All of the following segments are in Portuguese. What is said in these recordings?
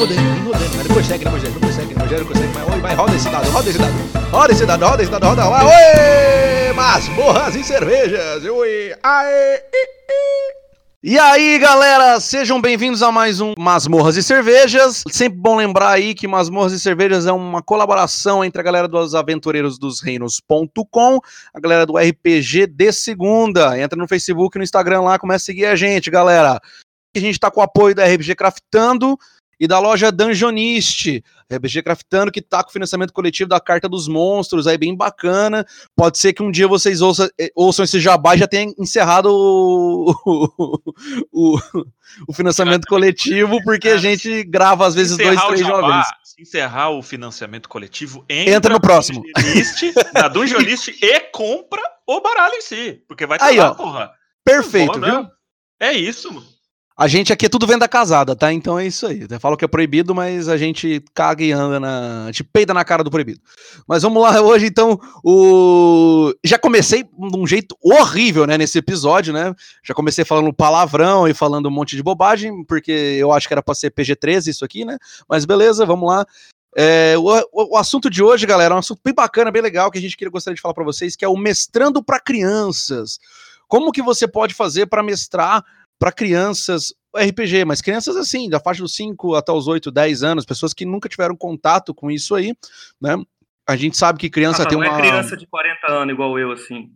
rodando, vem rodando. Mas não consegue, não consegue, não consegue, não consegue. Mas oi, vai, roda esse dado, roda esse dado. Roda esse dado, roda esse dado, roda. Vai, oi! Masmorras e cervejas. Oi, aê. E aí, galera, sejam bem-vindos a mais um Masmorras e Cervejas. Sempre bom lembrar aí que Masmorras e Cervejas é uma colaboração entre a galera dos Aventureiros dos Reinos.com, a galera do RPG de Segunda. Entra no Facebook no Instagram lá, começa a seguir a gente, galera. A gente tá com o apoio da RPG Craftando e da loja Dungeonist. RPG Craftando que tá com o financiamento coletivo da Carta dos Monstros, aí bem bacana. Pode ser que um dia vocês ouçam, eh, ouçam esse jabá e já tenha encerrado o, o, o financiamento coletivo, porque a gente grava às vezes dois, três vez. Se encerrar o financiamento coletivo, entra, Entra no próximo. Dungeonist, na Dungeonist e compra o baralho em si. Porque vai Aí, lá, ó. porra. Perfeito, Bom, viu? né? É isso, mano. A gente aqui é tudo venda casada, tá? Então é isso aí. Eu falo que é proibido, mas a gente caga e anda na. A gente peida na cara do proibido. Mas vamos lá hoje, então. O... Já comecei de um jeito horrível, né? Nesse episódio, né? Já comecei falando palavrão e falando um monte de bobagem, porque eu acho que era pra ser PG-13 isso aqui, né? Mas beleza, vamos lá. É, o, o- assunto de hoje, galera, é um assunto bem bacana, bem legal, que a gente queria, gostaria de falar pra vocês, que é o mestrando pra crianças. Como que você pode fazer pra mestrar para crianças RPG, mas crianças assim, da faixa dos 5 até os 8, 10 anos, pessoas que nunca tiveram contato com isso aí, né? A gente sabe que criança Ah, tem não uma. é criança de 40 anos igual eu, assim.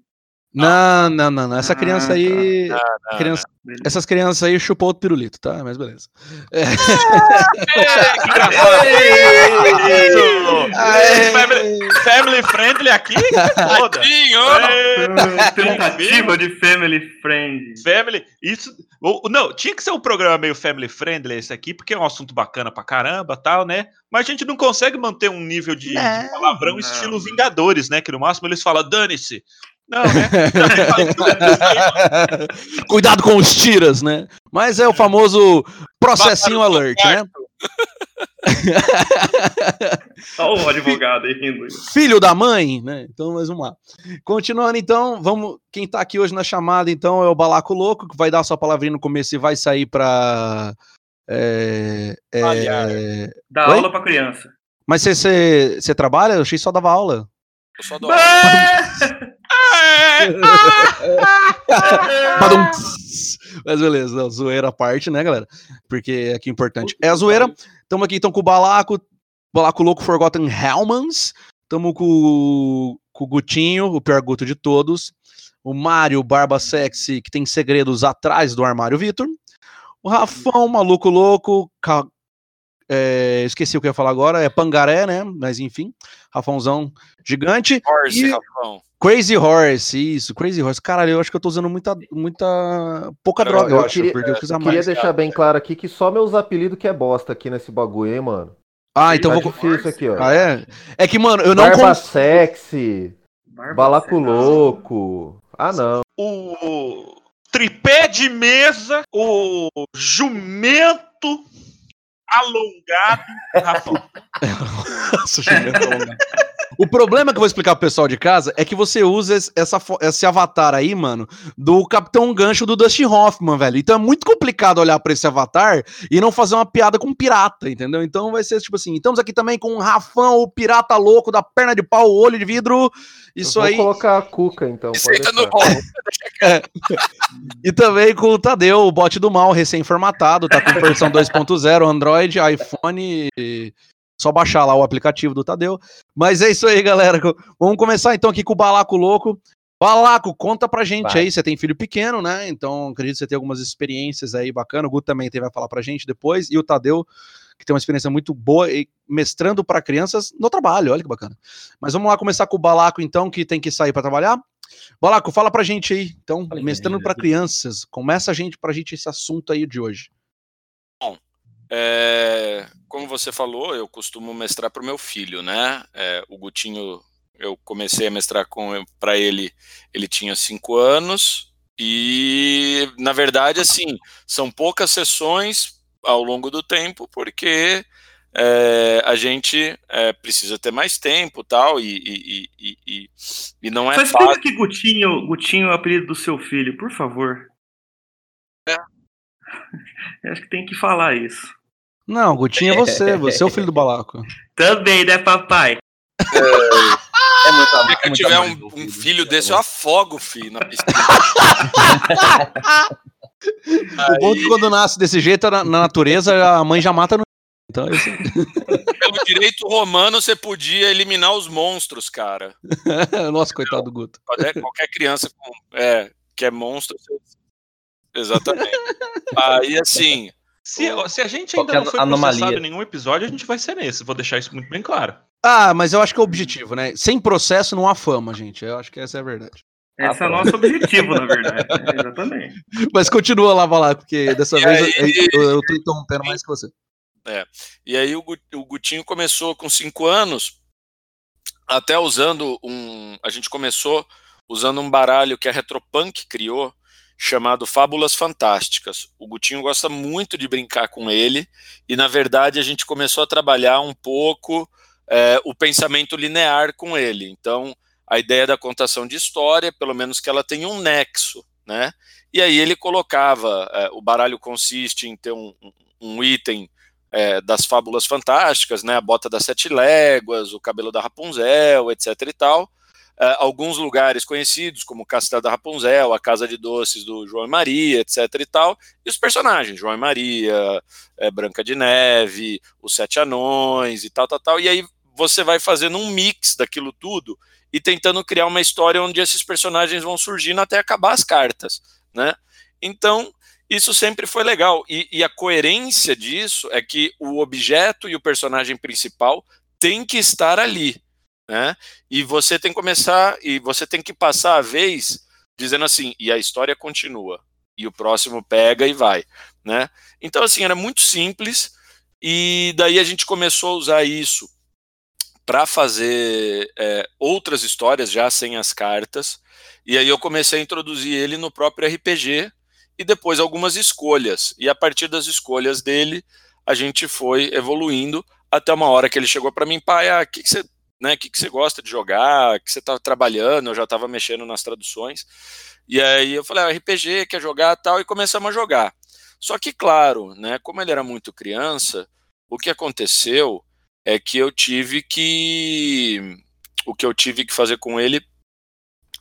Não, não, não, não. Essa Ah, criança tá. aí. Ah, criança- Beleza. Essas crianças aí chupou outro pirulito, tá? Mas beleza. Aê! Family, family friendly aqui? Foda. É, Tentativa de family friend. Family, isso. Não, tinha que ser um programa meio family friendly esse aqui, porque é um assunto bacana pra caramba tal, né? Mas a gente não consegue manter um nível de, de palavrão não. estilo Vingadores, né? Que no máximo eles falam, dane-se. Não, né? Cuidado com os tiras, né? Mas é o famoso processinho alert, né? Olha o advogado aí rindo. filho da mãe, né? Então, vamos lá. Continuando, então, vamos. Quem tá aqui hoje na chamada, então, é o Balaco Louco, que vai dar a sua palavrinha no começo e vai sair pra. é, é, Aliar. Dá Oi? aula pra criança. mas você trabalha? Eu achei que só dava aula. Eu só dou aula. Badum. Mas beleza, não, zoeira à parte, né, galera? Porque aqui o importante é a zoeira. Tamo aqui então com o Balaco, Balaco Louco Forgotten Helmans. Tamo com, com o Gutinho, o pior Guto de todos. O Mário Barba Sexy, que tem segredos atrás do armário Vitor. O Rafão, maluco louco. ca- é, esqueci o que eu ia falar agora. É Pangaré, né? Mas enfim. Rafãozão gigante. Horse, E- Rafão. Crazy Horse, isso, Crazy Horse. Caralho, eu acho que eu tô usando muita, muita pouca Eu- droga, eu, eu acho, queria- porque eu Queria mais. deixar bem claro aqui que só meus apelidos que é bosta aqui nesse bagulho, hein, mano. Ah, então tá vou. difícil aqui, ó. Ah, é? É que, mano, eu não Barba cons... sexy, Barba balaco sexy. louco. Ah, não. o tripé de mesa, o jumento alongado. Rafão. Nossa, jumento alongado. O problema que eu vou explicar pro pessoal de casa é que você usa esse- essa, esse avatar aí, mano, do Capitão Gancho do Dustin Hoffman, velho. Então é muito complicado olhar pra esse avatar e não fazer uma piada com um pirata, entendeu? Então vai ser tipo assim. Estamos aqui também com o Rafão, o pirata louco da perna de pau, o olho de vidro. Isso Eu vou aí. colocar a cuca, então. Tá no bom. E também com o Tadeu, o bot do mal, recém-formatado, tá com versão 2.0, Android, iPhone, e só baixar lá o aplicativo do Tadeu. Mas é isso aí, galera. Vamos começar então aqui com o Balaco Louco. Balaco, conta pra gente Vai. aí, você tem filho pequeno, né? Então acredito que você tem algumas experiências aí bacanas. O Guto também tem, vai falar pra gente depois. E o Tadeu, que tem uma experiência muito boa e mestrando pra crianças no trabalho, olha que bacana. Mas vamos lá começar com o Balaco então, que tem que sair pra trabalhar. Balaco, fala pra gente aí, então, Fala aí, mestrando pra crianças. Começa a gente pra gente esse assunto aí de hoje. É, como você falou, eu costumo mestrar para o meu filho, né? É, o Gutinho, eu comecei a mestrar com para ele, ele tinha cinco anos e, na verdade, assim, são poucas sessões ao longo do tempo, porque é, a gente é, precisa ter mais tempo tal, e, e, e, e, e não é Só explica fácil. que Gutinho, Gutinho é o apelido do seu filho, por favor. É. Eu acho que tem que falar isso. Não, Gutinho é você, você é o filho do balaco. Também, né, papai? É muito amor. Se eu tiver um, um filho desse, eu afogo, filho, na piscina. O bom é que quando nasce desse jeito, na, na natureza, a mãe já mata no. Então, esse... Pelo direito romano, você podia eliminar os monstros, cara. Nossa, coitado do Guto. Qualquer, criança com, é, que é monstro. você- Exatamente. Aí, assim, Se, se a gente ainda não foi anomalia. processado em nenhum episódio, a gente vai ser nesse. Vou deixar isso muito bem claro. Ah, mas eu acho que é o objetivo, né? Sem processo não há fama, gente. Eu acho que essa é a verdade. Esse é o nosso objetivo, na verdade. É, exatamente. Mas continua lá, vai lá, porque dessa E vez aí- eu, eu, tô interrompendo mais que você. E aí o, o Gutinho começou com cinco anos, até usando um. A gente começou usando um baralho que a Retropunk criou, chamado Fábulas Fantásticas. O Gutinho gosta muito de brincar com ele, e na verdade a gente começou a trabalhar um pouco é, o pensamento linear com ele. Então, a ideia da contação de história, pelo menos que ela tenha um nexo, né? E aí ele colocava, é, o baralho consiste em ter um, um- item é, das fábulas fantásticas, né, a bota das sete léguas, o cabelo da Rapunzel, etc e tal. É, alguns lugares conhecidos, como Castelo da Rapunzel, a Casa de Doces do João e Maria, etc e tal. E os personagens, João e Maria, é, Branca de Neve, os Sete Anões e tal, tal, tal. E aí você vai fazendo um mix daquilo tudo e tentando criar uma história onde esses personagens vão surgindo até acabar as cartas, né? Então, isso sempre foi legal. E, e a coerência disso é que o objeto e o personagem principal tem que estar ali, né? E você tem que começar e você tem que passar a vez dizendo assim, e a história continua. E o próximo pega e vai, né? Então assim, era muito simples e daí a gente começou a usar isso para fazer é, outras histórias já sem as cartas. E aí eu comecei a introduzir ele no próprio RPG e depois algumas escolhas. E a partir das escolhas dele, a gente foi evoluindo até uma hora que ele chegou para mim, pai, ah, que que você, né, que que você gosta de jogar? Que você tá trabalhando? Eu já estava mexendo nas traduções. E aí eu falei, ah, RPG, quer jogar, tal, e começamos a jogar. Só que claro, né, como ele era muito criança, o que aconteceu é que eu tive que o que eu tive que fazer com ele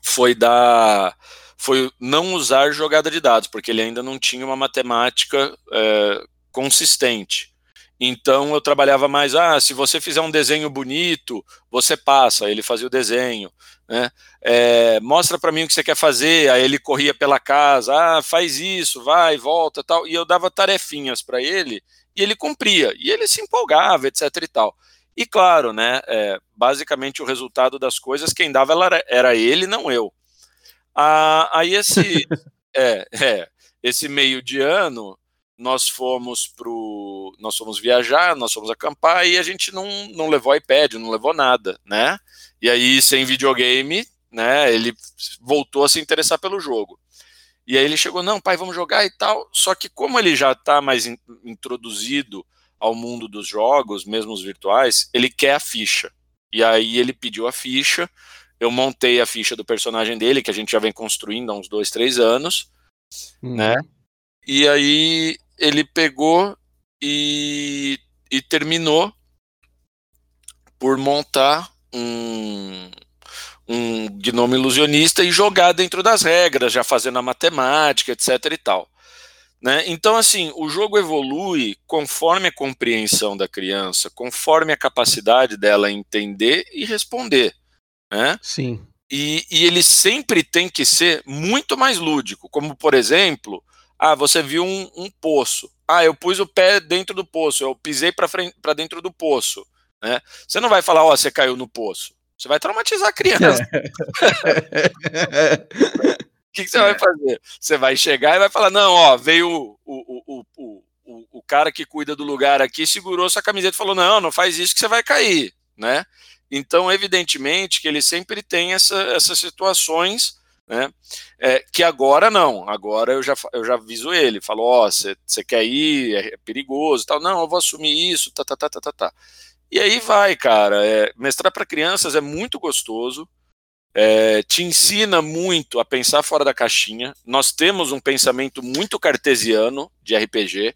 foi dar foi não usar jogada de dados, porque ele ainda não tinha uma matemática é, consistente. Então eu trabalhava mais, ah, se você fizer um desenho bonito, você passa, ele fazia o desenho, né? É, mostra para mim o que você quer fazer, aí ele corria pela casa, ah, faz isso, vai, volta, tal, e eu dava tarefinhas para ele e ele cumpria, e ele se empolgava, etc e tal. E claro, né, é, basicamente o resultado das coisas, quem dava era, era ele, não eu. Ah, aí esse, é, é, esse meio de ano, nós fomos pro, nós fomos viajar, nós fomos acampar e a gente não, não levou iPad, não levou nada, né? E aí sem videogame, né? Ele voltou a se interessar pelo jogo. E aí ele chegou, não, pai, vamos jogar e tal. Só que como ele já está mais in, introduzido ao mundo dos jogos, mesmo os virtuais, ele quer a ficha. E aí ele pediu a ficha. Eu montei a ficha do personagem dele, que a gente já vem construindo há uns dois, três anos, Uhum. né? E aí ele pegou e, e terminou por montar um, um gnome ilusionista e jogar dentro das regras, já fazendo a matemática, etc e tal. Né? Então, assim, o jogo evolui conforme a compreensão da criança, conforme a capacidade dela entender e responder. Né? Sim. E, e ele sempre tem que ser muito mais lúdico, como por exemplo, ah, você viu um, um poço. Ah, eu pus o pé dentro do poço, eu pisei para dentro do poço. Né? Você não vai falar, ó, oh, você caiu no poço. Você vai traumatizar a criança. O que, que, você vai fazer? Você vai chegar e vai falar: não, ó, veio o, o, o, o, o cara que cuida do lugar aqui, segurou sua camiseta e falou: não, não faz isso que você vai cair, né? Então, evidentemente que ele sempre tem essa, essas situações, né? É, que agora não, agora eu já, eu já aviso ele, falo: ó, você quer ir, é perigoso, tal, não, eu vou assumir isso, tá, tá, tá, tá, tá. tá. E aí vai, cara. É, mestrar para crianças é muito gostoso. É, te ensina muito a pensar fora da caixinha. Nós temos um pensamento muito cartesiano de RPG.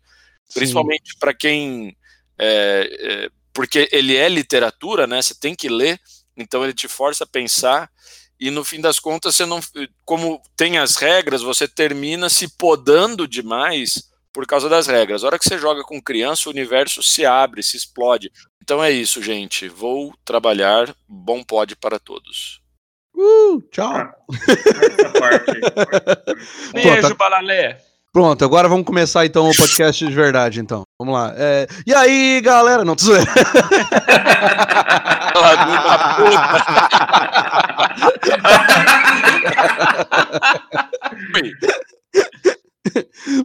Principalmente para quem. é, é, porque ele é literatura, né? Você tem que ler, então ele te força a pensar. E no fim das contas, você não. Como tem as regras, você termina se podando demais por causa das regras. A hora que você joga com criança, o universo se abre, se explode. Então é isso, gente. Vou trabalhar. Bom pod para todos. Uh, tchau. Aí. Beijo, Balalé. Pronto, agora vamos começar então o podcast de verdade, então. Vamos lá. É, E aí, galera? Não, tô zoeira.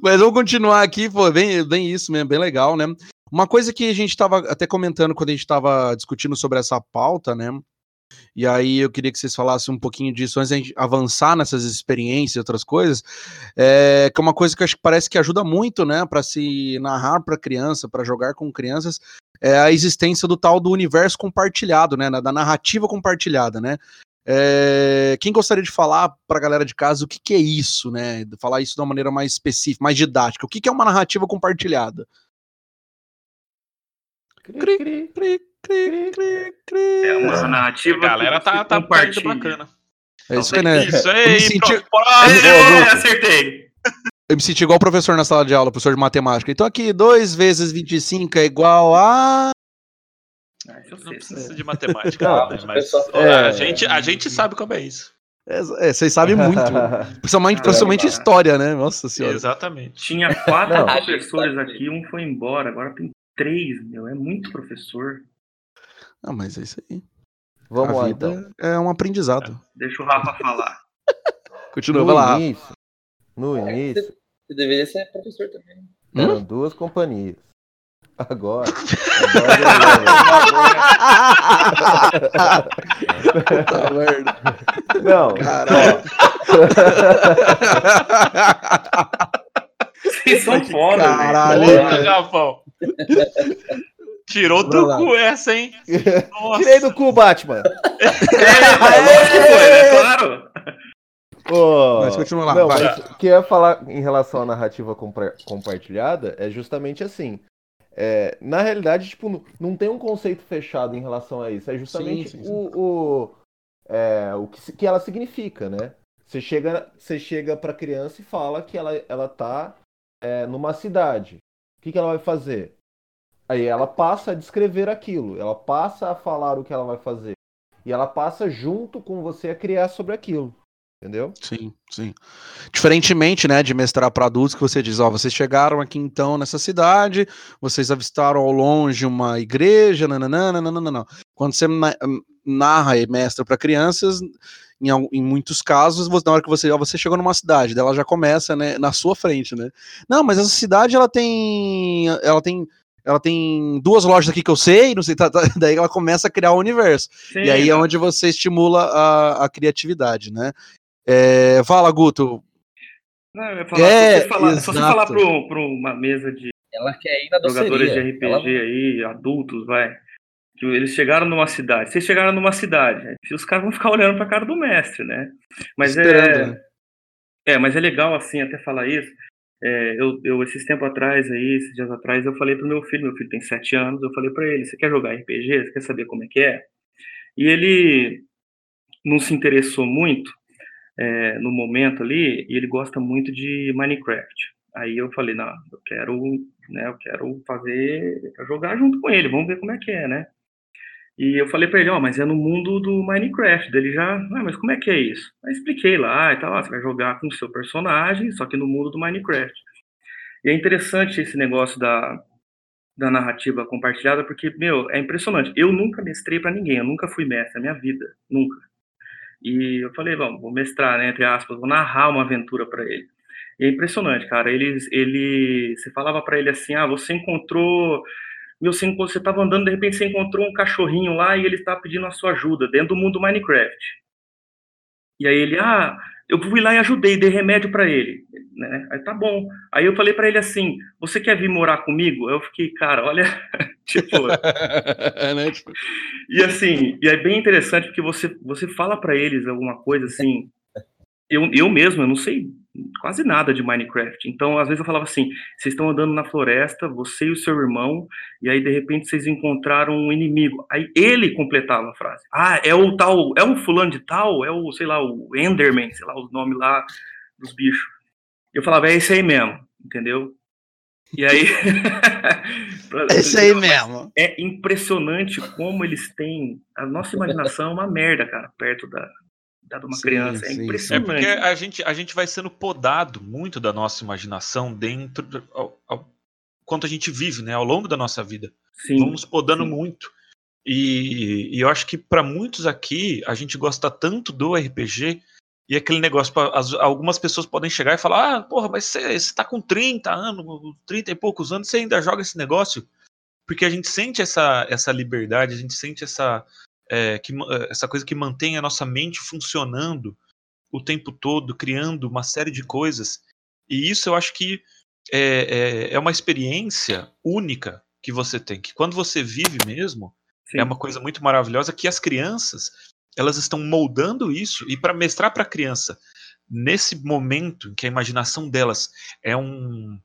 Mas vamos continuar aqui, pô, bem, bem isso mesmo, bem legal, né? Uma coisa que a gente estava até comentando quando a gente estava discutindo sobre essa pauta, né? E aí eu queria que vocês falassem um pouquinho disso antes da gente avançar nessas experiências e outras coisas, é, que é uma coisa que acho que parece que ajuda muito, né, para se narrar para criança, para jogar com crianças, é a existência do tal do universo compartilhado, né, da narrativa compartilhada, né? É, quem gostaria de falar para a galera de casa o que, que é isso, né? Falar isso de uma maneira mais específica, mais didática. O que, que é uma narrativa compartilhada? Cri, cri. Cri, cri, cri, cri. É uma narrativa. A galera que tá, tá, bacana. É isso que, né? Isso Eu me aí, senti- pronto, É, próximo. acertei. Eu me senti igual o professor na sala de aula, professor de matemática. Então aqui, 2 vezes 25 é igual a. Ah, eu Não precisa isso de matemática, Não, né? mas É. a, gente, a gente sabe como é isso. É, é, vocês sabem muito. Principalmente, Caramba. principalmente história, né? Nossa senhora. Exatamente. Tinha quatro Não. professores aqui, um foi embora, agora tem três, meu. É muito professor. Ah, mas é isso aí. Vamos a lá, vida então. é um aprendizado. Deixa o Rafa falar. Continua, vai lá. No início, no início, Você deveria ser professor também. né? Hum? eram duas companhias. Agora. agora Puta merda. não, Caralho. Vocês são foda, caralho. Porra, Rafão. Tirou do cu essa, hein? Nossa. tirei do cu, Batman. É, lógico que foi, né? Claro. Ô, Mas continua lá, Não, mas o que eu ia falar em relação à narrativa compartilhada é justamente assim. É, na realidade, tipo, não- não tem um conceito fechado em relação a isso. É justamente Sim, sim, sim. o, o, é, o que, que ela significa, né? Você chega, você chega pra criança e fala que ela, ela tá é, numa cidade. O que, que ela vai fazer? Aí ela passa a descrever aquilo, ela passa a falar o que ela vai fazer. E ela passa junto com você a criar sobre aquilo. Entendeu? Sim, sim. Diferentemente, né, de mestrar para adultos, que você diz, ó, vocês chegaram aqui então nessa cidade, vocês avistaram ao longe uma igreja, nananana, nananana. Quando você na- narra e mestra para crianças, em, em muitos casos, você- na hora que você, ó, você chegou numa cidade, daí ela já começa, né, na sua frente, né? Não, mas essa cidade ela tem, ela tem, ela tem duas lojas aqui que eu sei, não sei, tá- tá- daí ela começa a criar o universo. Sim, E aí é onde você estimula a, a criatividade, né? É, fala, Guto. Não, eu ia falar, É, se você falar, se você falar pro, pro uma mesa de Ela quer ir na jogadores de. RPG Ela- aí, adultos, vai. Que eles chegaram numa cidade. Vocês chegaram numa cidade. né? Os caras vão ficar olhando pra cara do mestre, né? Mas Esperando, é. né? É, mas é legal assim até falar isso. É, eu, eu, esses tempos atrás aí, esses dias atrás, eu falei pro meu filho, meu filho tem sete anos, eu falei pra ele, você quer jogar RPG? Você quer saber como é que é? E ele não se interessou muito é, no momento ali, e ele gosta muito de Minecraft. Aí eu falei, não, eu quero, né, eu quero fazer, jogar junto com ele, vamos ver como é que é, né? E eu falei pra ele, ó, mas é no mundo do Minecraft. Ele já, ah, mas como é que é isso? Aí expliquei lá e tal, ah, você vai jogar com o seu personagem, só que no mundo do Minecraft. E é interessante esse negócio da, da narrativa compartilhada, porque, meu, é impressionante. Eu nunca mestrei pra ninguém, eu nunca fui mestre na minha vida, nunca. E eu falei, vamos, vou mestrar, né, entre aspas, vou narrar uma aventura pra ele. E é impressionante, cara. Eles, ele, você falava pra ele assim, ah, você encontrou meu, você, encontrou- você tava andando, de repente você encontrou um cachorrinho lá e ele está pedindo a sua ajuda dentro do mundo Minecraft. E aí ele, ah, eu fui lá e ajudei, dei remédio para ele, né? Aí tá bom. Aí eu falei para ele assim, você quer vir morar comigo? Eu fiquei, cara, olha, tipo, né? Tipo, e assim, e é bem interessante porque você, você fala para eles alguma coisa assim. Eu, eu mesmo, eu não sei quase nada de Minecraft. Então, às vezes eu falava assim: vocês estão andando na floresta, você e o seu irmão, e aí de repente vocês encontraram um inimigo. Aí ele completava a frase: ah, é o tal, é o fulano de tal, é o, sei lá, o Enderman, sei lá, os nomes lá dos bichos. Eu falava: é esse aí mesmo, entendeu? E aí. Esse aí mesmo. É impressionante como eles têm. A nossa imaginação é uma merda, cara, perto da, da de uma Sim, criança. É sim, sim. É impressionante. porque a gente, a gente vai sendo podado muito da nossa imaginação dentro do, ao, ao- quanto a gente vive, né, ao longo da nossa vida. Sim, Vamos podando sim. muito. E, e eu acho que para muitos aqui a gente gosta tanto do RPG e aquele negócio, as- algumas pessoas podem chegar e falar: "Ah, porra, mas você, você tá com 30 anos, 30 e poucos anos, você ainda joga esse negócio?" Porque a gente sente essa essa liberdade, a gente sente essa é, que, ma- essa coisa que mantém a nossa mente funcionando o tempo todo, criando uma série de coisas. E isso eu acho que é, é, é uma experiência única que você tem, que quando você vive mesmo, Sim. é uma coisa muito maravilhosa que as crianças elas estão moldando isso e para mestrar para a criança nesse momento em que a imaginação delas é um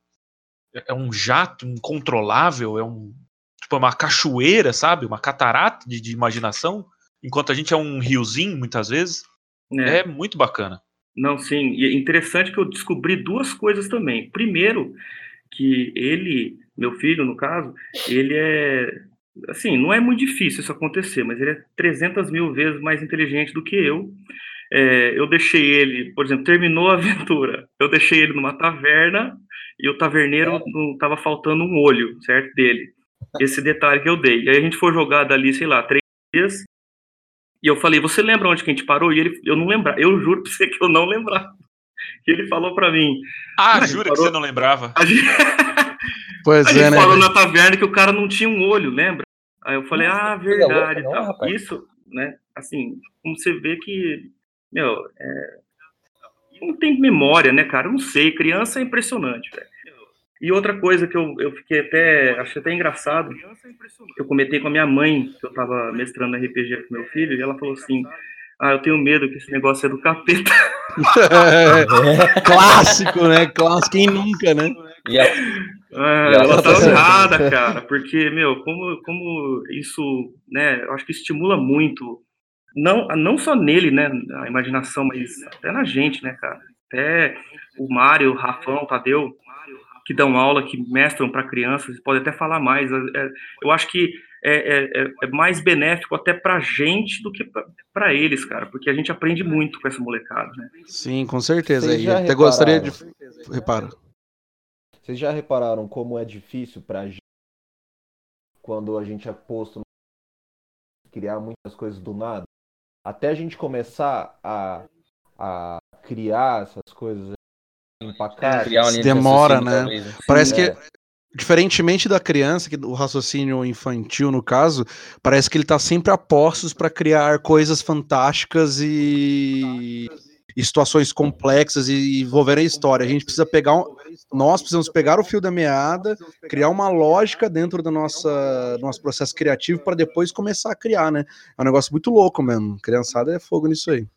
é um jato incontrolável, é um tipo uma cachoeira, sabe, uma catarata de, de imaginação, enquanto a gente é um riozinho muitas vezes, É. é muito bacana. Não, sim. E é interessante que eu descobri duas coisas também. Primeiro, que ele, meu filho, no caso, ele é. Assim, não é muito difícil isso acontecer, mas ele é 300 mil vezes mais inteligente do que eu. É, eu deixei ele, por exemplo, terminou a aventura. Eu deixei ele numa taverna e o taverneiro não tava faltando um olho, certo? Dele. Esse detalhe que eu dei. E aí a gente foi jogar dali, sei lá, três dias. E eu falei, você lembra onde que a gente parou? E ele, eu não lembrava. Eu juro pra você que eu não lembrava. E ele falou pra mim, Ah, jura que parou- você não lembrava? a gente, Pois a é, gente né? falou na taverna que o cara não tinha um olho, lembra? Aí eu falei, Nossa, ah, louca, verdade. e não? Isso, né? Assim, como você vê que, meu, é, não tem memória, né, cara? Eu não sei. Criança é impressionante, velho. E outra coisa que eu, eu fiquei até, achei até engraçado, eu comentei com a minha mãe, que eu tava mestrando RPG com meu filho, e ela falou assim, ah, eu tenho medo que esse negócio é do capeta. Clássico, né? Clássico. Quem nunca, né? E a- E ela ela tá tá errada, cara, porque, meu, como, como isso, né, eu acho que estimula muito, não, não só nele, né, a imaginação, mas até na gente, né, cara. Até o Mário, o Rafão, o Tadeu, que dão aula, que mestram para crianças, podem até falar mais. é- é- eu acho que é, é- é- é mais benéfico até pra gente do que pra- pra eles, cara, porque a gente aprende muito com essa molecada, né? Sim, com certeza. E até gostaria de. Repara. Vocês já repararam como é difícil pra gente quando a gente é posto criar muitas coisas do nada? Até a gente começar a, a criar essas coisas empacar. de Demora, né? talvez, né? Parece é. que, diferentemente da criança, que o raciocínio infantil, no caso, parece que ele tá sempre a postos para criar coisas fantásticas e, e situações complexas e envolver a história. A gente precisa pegar um, nós precisamos pegar o fio da meada, criar uma lógica dentro do nossa, do nosso processo criativo para depois começar a criar, né? É um negócio muito louco mesmo. Criançada é fogo nisso aí.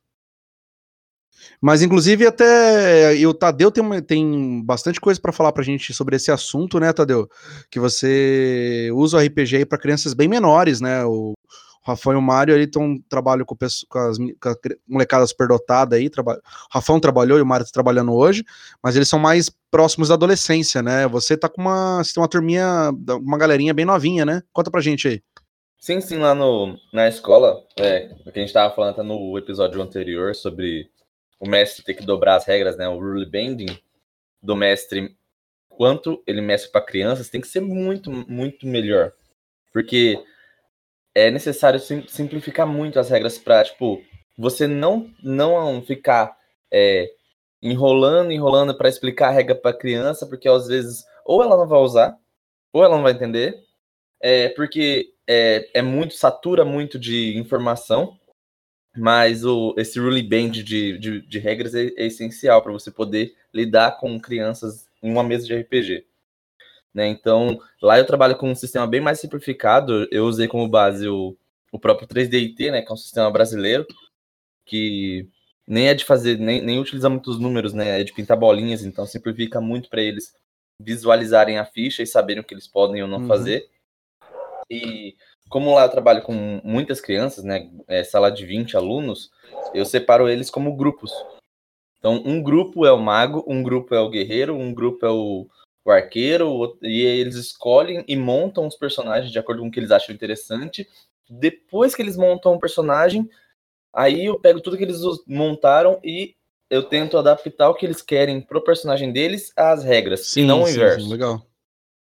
Mas, inclusive, até e o Tadeu tem, tem bastante coisa para falar pra gente sobre esse assunto, né, Tadeu? Que você usa o RPG para crianças bem menores, né? O Rafael e o Mário ali estão trabalham com, com as mi- com a cri- molecada superdotada aí. Traba... O Rafão trabalhou e o Mário tá trabalhando hoje, mas eles são mais próximos da adolescência, né? Você tá com uma. Você tem uma turminha, uma galerinha bem novinha, né? Conta pra gente aí. Sim, sim, lá no, na escola, é, o que a gente tava falando até no episódio anterior sobre o mestre ter que dobrar as regras, né? O rule bending do mestre, quanto ele mestre para crianças, tem que ser muito, muito melhor. Porque é necessário sim- simplificar muito as regras para, tipo, você não, não ficar é, enrolando, enrolando para explicar a regra para criança, porque às vezes ou ela não vai usar, ou ela não vai entender, é, porque é, é muito, satura muito de informação, mas o, esse rule band de, de, de regras é, é essencial para você poder lidar com crianças em uma mesa de RPG. Né? Então, lá eu trabalho com um sistema bem mais simplificado. Eu usei como base o, o próprio 3DIT, né, que é um sistema brasileiro, que nem é de fazer, nem, nem utiliza muitos números, né? É de pintar bolinhas, então simplifica muito para eles visualizarem a ficha e saberem o que eles podem ou não Uhum. fazer. E como lá eu trabalho com muitas crianças, né? É, sala de 20 alunos, eu separo eles como grupos. Então, um grupo é o mago, um grupo é o guerreiro, um grupo é o, o arqueiro, e eles escolhem e montam os personagens de acordo com o que eles acham interessante. Depois que eles montam o personagem, aí eu pego tudo que eles montaram e eu tento adaptar o que eles querem pro personagem deles às regras, e não o inverso. legal.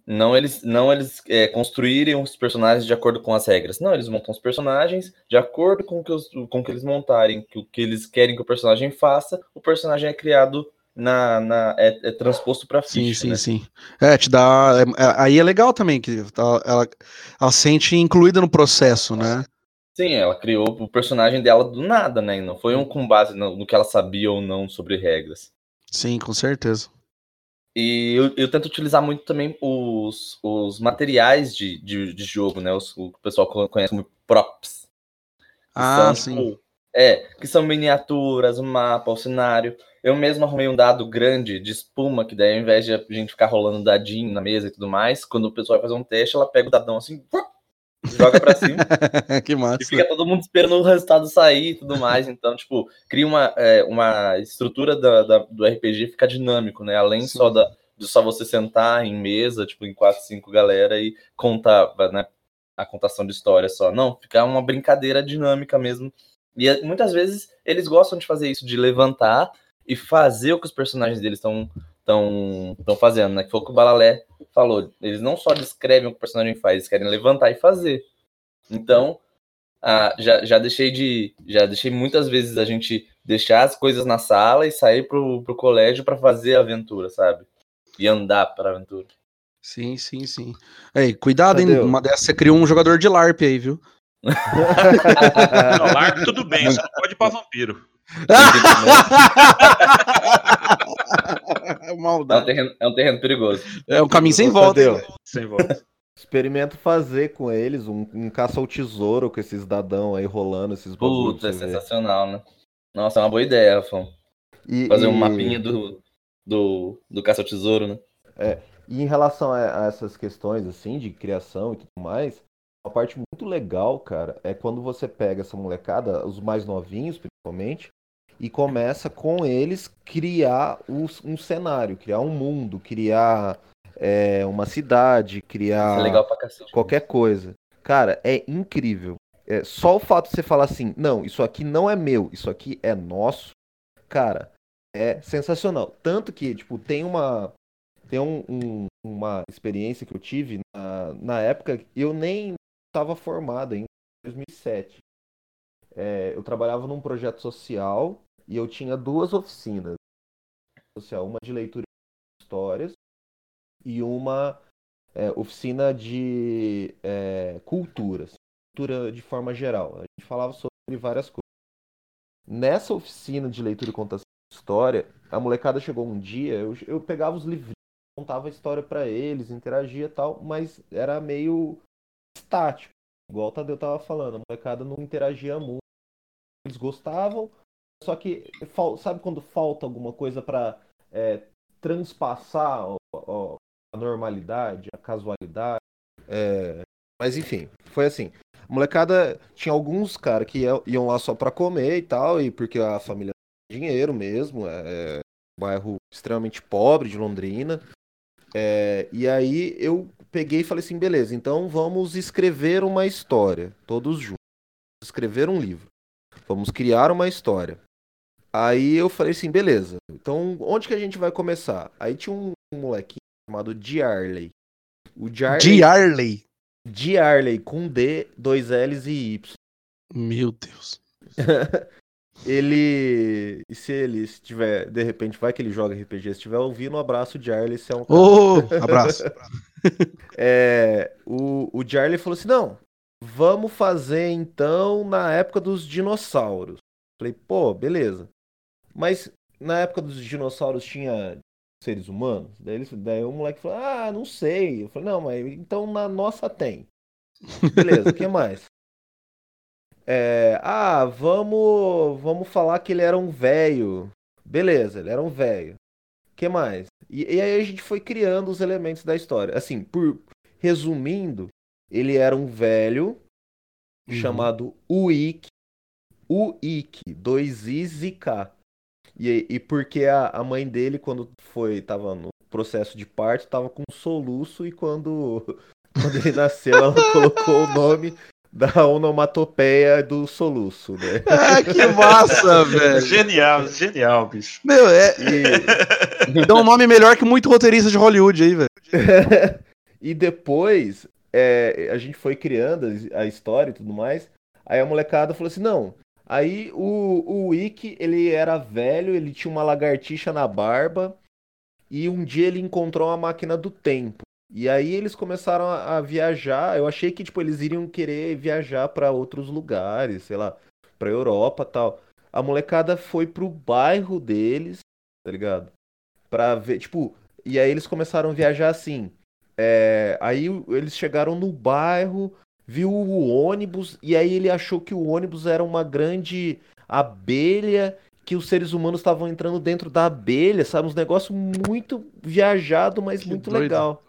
Não eles, não eles é, construírem os personagens de acordo com as regras. Não, eles montam os personagens de acordo com que, os- com que eles montarem, que o que eles querem que o personagem faça, o personagem é criado na. na é, é transposto pra Sim, ficha. sim, né? sim. É, te dá. é- é- aí é legal também, que ela, ela, ela se sente incluída no processo, né? Sim, ela criou o personagem dela do nada, né? Não foi um com base no, no que ela sabia ou não sobre regras. Sim, com certeza. E eu, eu tento utilizar muito também os, os materiais de, de, de jogo, né? Os, o pessoal co- conhece como props. Ah, são, sim. tipo, é, que são miniaturas, o mapa, o cenário. Eu mesmo arrumei um dado grande de espuma, que daí ao invés de a gente ficar rolando dadinho na mesa e tudo mais, quando o pessoal vai fazer um teste, ela pega o dadão assim, joga pra cima. que massa. E fica todo mundo esperando o resultado sair e tudo mais. Então, tipo, cria uma, é, uma estrutura da, da- do RPG fica dinâmico, né? Além Sim. só da, de só você sentar em mesa, tipo, em quatro, cinco galera e contar, né? A contação de história só. Não, fica uma brincadeira dinâmica mesmo. E é, muitas vezes eles gostam de fazer isso, de levantar e fazer o que os personagens deles estão estão estão fazendo, né? Que foi o que o Balalé falou. Eles não só descrevem o que o personagem faz, eles querem levantar e fazer. Então, ah, já, já deixei de. Já deixei muitas vezes a gente deixar as coisas na sala e sair pro, pro colégio para fazer a aventura, sabe? E andar pra aventura. Sim, sim, sim. Ei, cuidado, hein? Tadeu. Uma dessas você criou um jogador de LARP aí, viu? Não, tudo bem, só não pode ir pra vampiro. É um Maldade. terreno, é um terreno perigoso. É um caminho sem volta? Sem volta. Experimento fazer com eles um, um caça ao tesouro com esses dadão aí rolando, esses Puta, é sensacional, né? Nossa, é uma boa ideia, Rafão. E- Fazer um e- mapinha do, do, do caça ao tesouro, né? E em relação a, a essas questões, assim, de criação e tudo mais, uma parte muito legal, cara, é quando você pega essa molecada, os mais novinhos, principalmente, e começa com eles criar os- um cenário, criar um mundo, criar é, uma cidade, criar é legal pra cacete. qualquer coisa. Cara, é incrível. É, só o fato de você falar assim, não, isso aqui não é meu, isso aqui é nosso, cara, é sensacional. Tanto que, tipo, tem uma. Tem um- um- uma experiência que eu tive na, na época, eu nem estava formado ainda, em 2007. É, eu trabalhava num projeto social e eu tinha duas oficinas. Social, uma de leitura de histórias e uma é, oficina de é, culturas, cultura de forma geral. A gente falava sobre várias coisas. Nessa oficina de leitura e contação de história, a molecada chegou um dia, eu, eu pegava os livros, contava a história pra eles, interagia tal, mas era meio estático, igual o Tadeu tava falando, a molecada não interagia muito. Eles gostavam, só que sabe quando falta alguma coisa pra é, transpassar ó, ó, a normalidade, a casualidade. É, Mas enfim, foi assim. A molecada tinha alguns cara que ia- iam lá só pra comer e tal, e porque a família tinha dinheiro mesmo, é um bairro extremamente pobre de Londrina. É, e aí eu peguei e falei assim, beleza, então vamos escrever uma história, todos juntos. Escrever um livro. Vamos criar uma história. Aí eu falei assim, beleza. Então, onde que a gente vai começar? Aí tinha um, molequinho chamado Diarley. O Diarley. Diarley com D, dois L's e Y. Meu Deus. Ele. E se ele estiver. De repente, vai que ele joga RPG. Se estiver ouvindo, um abraço, Diarley. Se é um. Ô, abraço. É, o, o Jarley falou assim: não, vamos fazer então na época dos dinossauros. Falei, pô, beleza. Mas na época dos dinossauros tinha seres humanos? Daí, ele, daí o moleque falou: ah, não sei. Eu falei: não, mas então na nossa tem. Beleza, o que mais? É, ah, vamos, vamos falar que ele era um velho. Beleza, ele era um velho. que mais? E, e aí a gente foi criando os elementos da história. Assim, por resumindo, ele era um velho Uhum. chamado Uik. Uik, dois Is e K. E, e porque a, a mãe dele, quando foi, tava no processo de parto, tava com soluço e quando, quando ele nasceu, ela colocou o nome da onomatopeia do soluço, né? Ah, que massa, velho. Genial, genial, bicho. Meu, é, E, dá um nome melhor que muito roteirista de Hollywood aí, velho. e depois é, a gente foi criando a história e tudo mais. Aí a molecada falou assim: não. Aí o, o Wick, ele era velho, ele tinha uma lagartixa na barba. E um dia ele encontrou uma máquina do tempo. E aí eles começaram a, a viajar. Eu achei que tipo eles iriam querer viajar para outros lugares, sei lá, para Europa, tal. A molecada foi pro bairro deles, tá ligado? Pra ver, tipo, e aí eles começaram a viajar assim. É, aí eles chegaram no bairro, viu o ônibus, e aí ele achou que o ônibus era uma grande abelha, que os seres humanos estavam entrando dentro da abelha, sabe? Uns negócios muito viajado, mas Que muito doido. legal.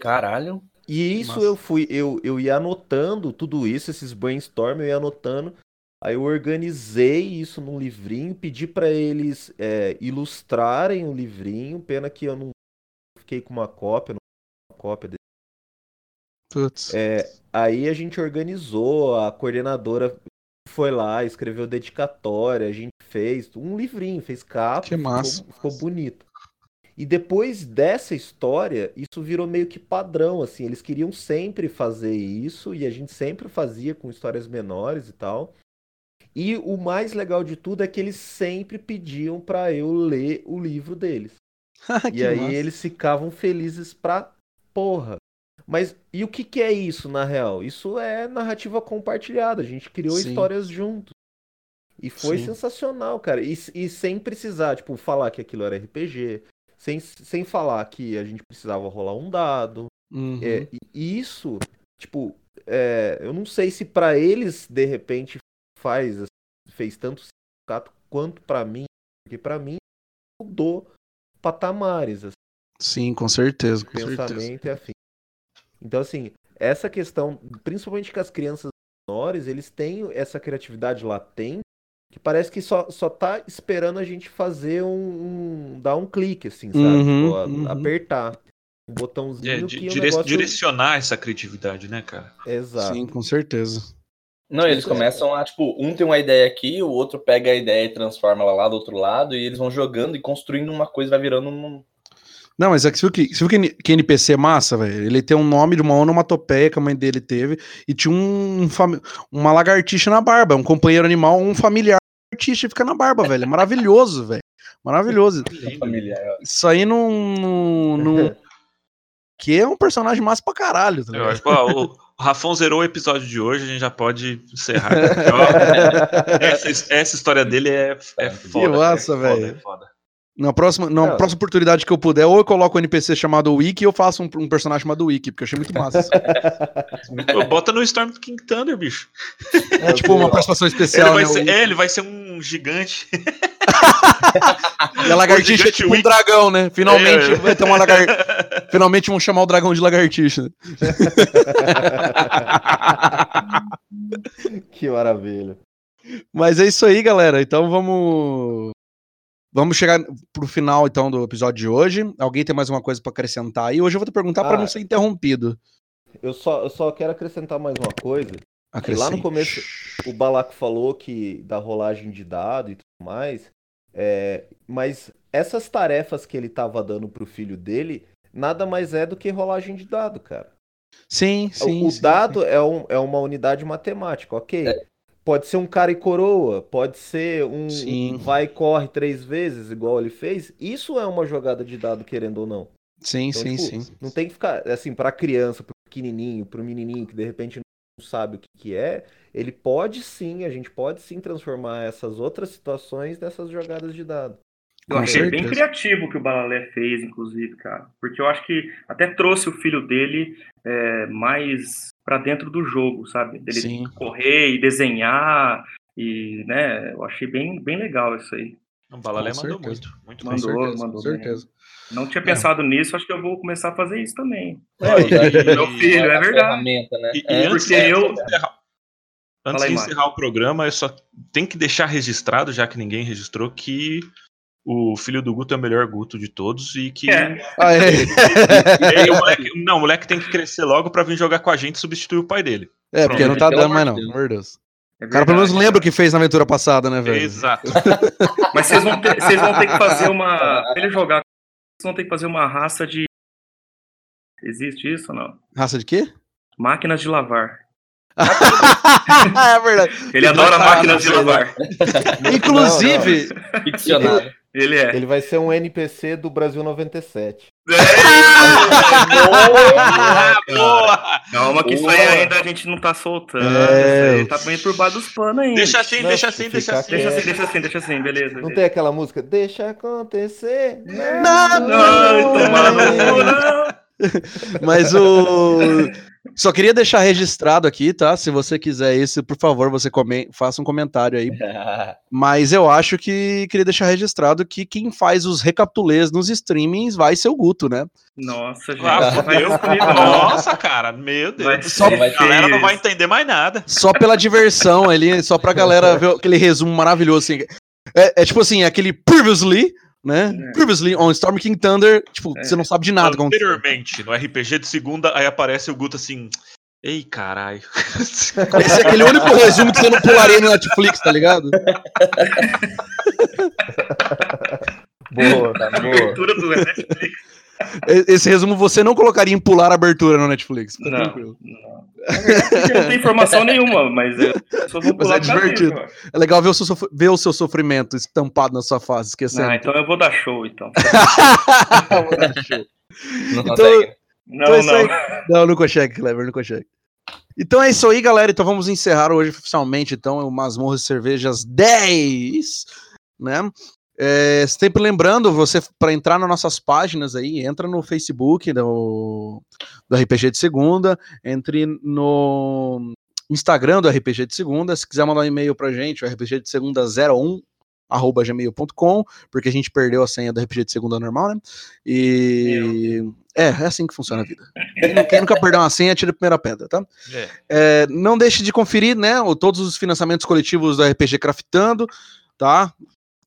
Caralho. E isso Massa. eu fui, eu, eu ia anotando tudo isso, esses brainstorm, eu ia anotando. Aí eu organizei isso num livrinho, pedi pra eles é, ilustrarem o livrinho. Pena que eu não fiquei com uma cópia, não uma cópia dele. Putz. É, aí a gente organizou, a coordenadora foi lá, escreveu dedicatória, a gente fez um livrinho, fez capa, Que massa. ficou, ficou bonito. E depois dessa história, isso virou meio que padrão, assim, eles queriam sempre fazer isso e a gente sempre fazia com histórias menores e tal. E o mais legal de tudo é que eles sempre pediam pra eu ler o livro deles. Que E aí massa. eles ficavam felizes pra porra. Mas e o que que é isso na real? Isso é narrativa compartilhada. A gente criou Sim. histórias juntos. E foi Sim. sensacional, cara. E, e sem precisar, tipo, falar que aquilo era RPG. Sem, sem falar que a gente precisava rolar um dado. Uhum. É, e isso, tipo, é, eu não sei se pra eles, de repente, faz, fez tanto significado quanto pra mim. Porque pra mim mudou patamares, assim Sim, com certeza, com certeza. pensamento e afim. Então, assim, essa questão, principalmente com as crianças menores, eles têm essa criatividade latente que parece que só, só tá esperando a gente fazer um, um- dar um clique, assim, sabe? Uhum, Tipo, a- uhum. apertar um É, botãozinho di- que o dire- negócio... Direcionar essa criatividade, né, cara? Exato. Sim, com certeza. Não, eles é. começam a, tipo, um tem uma ideia aqui, o outro pega a ideia e transforma ela lá do outro lado, e eles vão jogando e construindo uma coisa, vai virando um. Não, mas é que você viu que, você viu que, NPC é massa, velho? Ele tem um nome de uma onomatopeia que a mãe dele teve e tinha um, uma lagartixa na barba, um companheiro animal, um familiar lagartixa fica na barba, velho. É maravilhoso, velho. Maravilhoso. familiar. Isso aí não, não, não- Que é um personagem massa pra caralho, tá Eu acho, o, Rafão zerou o episódio de hoje, a gente já pode encerrar. essa, essa história dele é, é foda. massa, é foda, velho. é foda. Na próxima, na Não. próxima oportunidade que eu puder, ou eu coloco um NPC chamado Wiki, ou eu faço um, um personagem chamado Wiki, porque eu achei muito massa. Bota no Storm King Thunder, bicho. É tipo uma participação Ele especial, vai né? ser, é, ele vai ser um gigante. E a lagartixa é tipo um Wiki. dragão, né? Finalmente É. vai ter uma lagartixa. Finalmente vão chamar o dragão de lagartixa. Que maravilha. Mas é isso aí, galera. Então vamos. Vamos chegar pro final então do episódio de hoje. Alguém tem mais uma coisa pra acrescentar aí? Hoje eu vou te perguntar pra Ah. não ser interrompido. Eu só, eu só quero acrescentar mais uma coisa. Que lá no começo o Balaco falou que da rolagem de dado e tudo mais, é, mas essas tarefas que ele tava dando pro filho dele, nada mais é do que rolagem de dado, cara. Sim, O- sim. o sim, dado É, um- é uma unidade matemática, ok. Pode ser um cara e coroa, pode ser um, Sim. vai e corre três vezes, igual ele fez. Isso é uma jogada de dado, querendo ou não. Sim, Então, sim, tipo, sim. Não tem que ficar, assim, pra criança, pro pequenininho, pro menininho que de repente não sabe o que que é, ele pode sim, a gente pode sim transformar essas outras situações nessas jogadas de dado. Eu Com achei bem certeza. criativo o que o Balalé fez, inclusive, cara. Porque eu acho que até trouxe o filho dele é, mais pra dentro do jogo, sabe? Dele Sim. correr e desenhar. E, né, eu achei bem, bem legal isso aí. O Balalé Com mandou certeza. muito. Muito Com bem. Mandou, certeza, mandou com bem. certeza. Não tinha pensado nisso, acho que eu vou começar a fazer isso também. É, usar de- Meu filho, é a verdade. né? E, e É, antes, eu- encerrar, antes de encerrar o programa, eu só tenho que deixar registrado, já que ninguém registrou, que o filho do Guto é o melhor Guto de todos e que. É. Ah, é. E aí o moleque- não, o moleque tem que crescer logo pra vir jogar com a gente e substituir o pai dele. É, porque não tá dando mais não, amor de Deus. É O cara pelo menos lembra o que fez na aventura passada, né, velho? Exato. Mas vocês vão, ter, vocês vão ter que fazer uma. Pra ele jogar, vocês vão ter que fazer uma raça de. Existe isso ou não? Raça de quê? Máquinas de lavar. é verdade. Ele adora Não, máquinas de não, lavar. Inclusive, ficcionado. Ele é. Ele vai ser um NPC do Brasil 97. Boa! Calma que isso aí Boa. ainda a gente não tá soltando. É, aí tá bem por baixo dos panos ainda. Deixa assim, Não, deixa assim, deixa assim. Deixa assim, deixa assim, deixa assim, beleza. Não beleza. tem aquela música? Deixa acontecer. Não, tomar no cu, não. Mas o. Só queria deixar registrado aqui, tá? Se você quiser isso, por favor, você come... faça um comentário aí. Mas eu acho que queria deixar registrado que quem faz os recapitulês nos streamings vai ser o Guto, né? Nossa, gente. Ah, eu comigo, não. Nossa, cara, meu Deus vai A galera não vai entender mais nada. Só pela diversão ali, só pra galera ver aquele resumo maravilhoso. Assim. É, é tipo assim, aquele previously, né? É. Previously on Storm King Thunder. Tipo, É. você não sabe de nada. Anteriormente, no RPG de segunda, aí aparece o Guto assim. Ei, caralho. Esse é aquele único resumo que você não pularia no Netflix, tá ligado? Boa, tá boa. Abertura do Netflix. Esse resumo você não colocaria em pular a abertura no Netflix. Não, tranquilo. não. Não tem informação nenhuma, mas eu vou Mas é divertido. É legal ver o, seu, sof- ver o seu sofrimento estampado na sua face, esquecendo. Ah, então eu vou dar show, então. Não Então- consegue. Não, Então é isso não. aí. Não, não consegue, Clever, não consegue. Então é isso aí, galera. Então vamos encerrar hoje oficialmente, então, o Masmorras e Cervejas 10, né? É, sempre lembrando, você para entrar nas nossas páginas aí, entra no Facebook do, do RPG de Segunda, entre no Instagram do RPG de Segunda, se quiser mandar um e-mail pra gente, o RPG de Segunda 01 arroba gmail.com, porque a gente perdeu a senha do RPG de Segunda normal, né? E é, é assim que funciona a vida. Quem, quem nunca perdeu uma senha, tira a primeira pedra, tá? É. É, não deixe de conferir, né, todos os financiamentos coletivos do RPG Craftando, tá?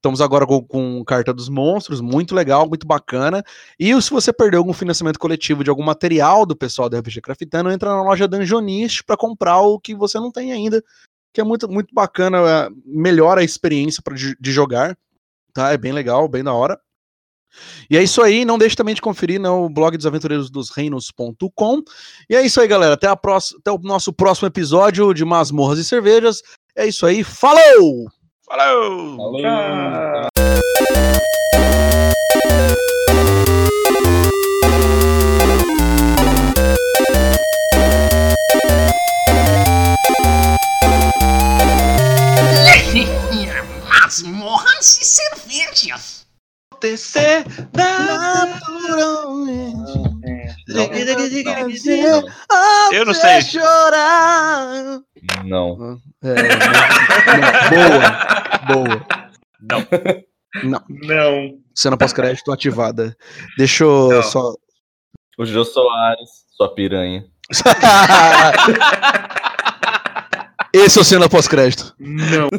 Estamos agora com, com Carta dos Monstros, muito legal, muito bacana. E se você perdeu algum financiamento coletivo de algum material do pessoal do RPG Craftando, entra na loja Dungeonist para comprar o que você não tem ainda, que é muito, muito bacana, é, melhora a experiência pra, de, de jogar, tá? É bem legal, bem da hora. E é isso aí, não deixe também de conferir no blog dos aventureiros dos reinos.com. E é isso aí, galera. Até, a próxima, até o nosso próximo episódio de Masmorras e Cervejas. É isso aí, falou! Falou! Falou. Ah. Masmorras e cervejas. Acontecer Naturalmente. Eu não sei. chorar. Não. É, não, boa, boa. Não. Não, Não. cena pós-crédito ativada. Deixa eu Não. só. O Jô Soares, sua piranha. Esse é o cena pós-crédito. Não.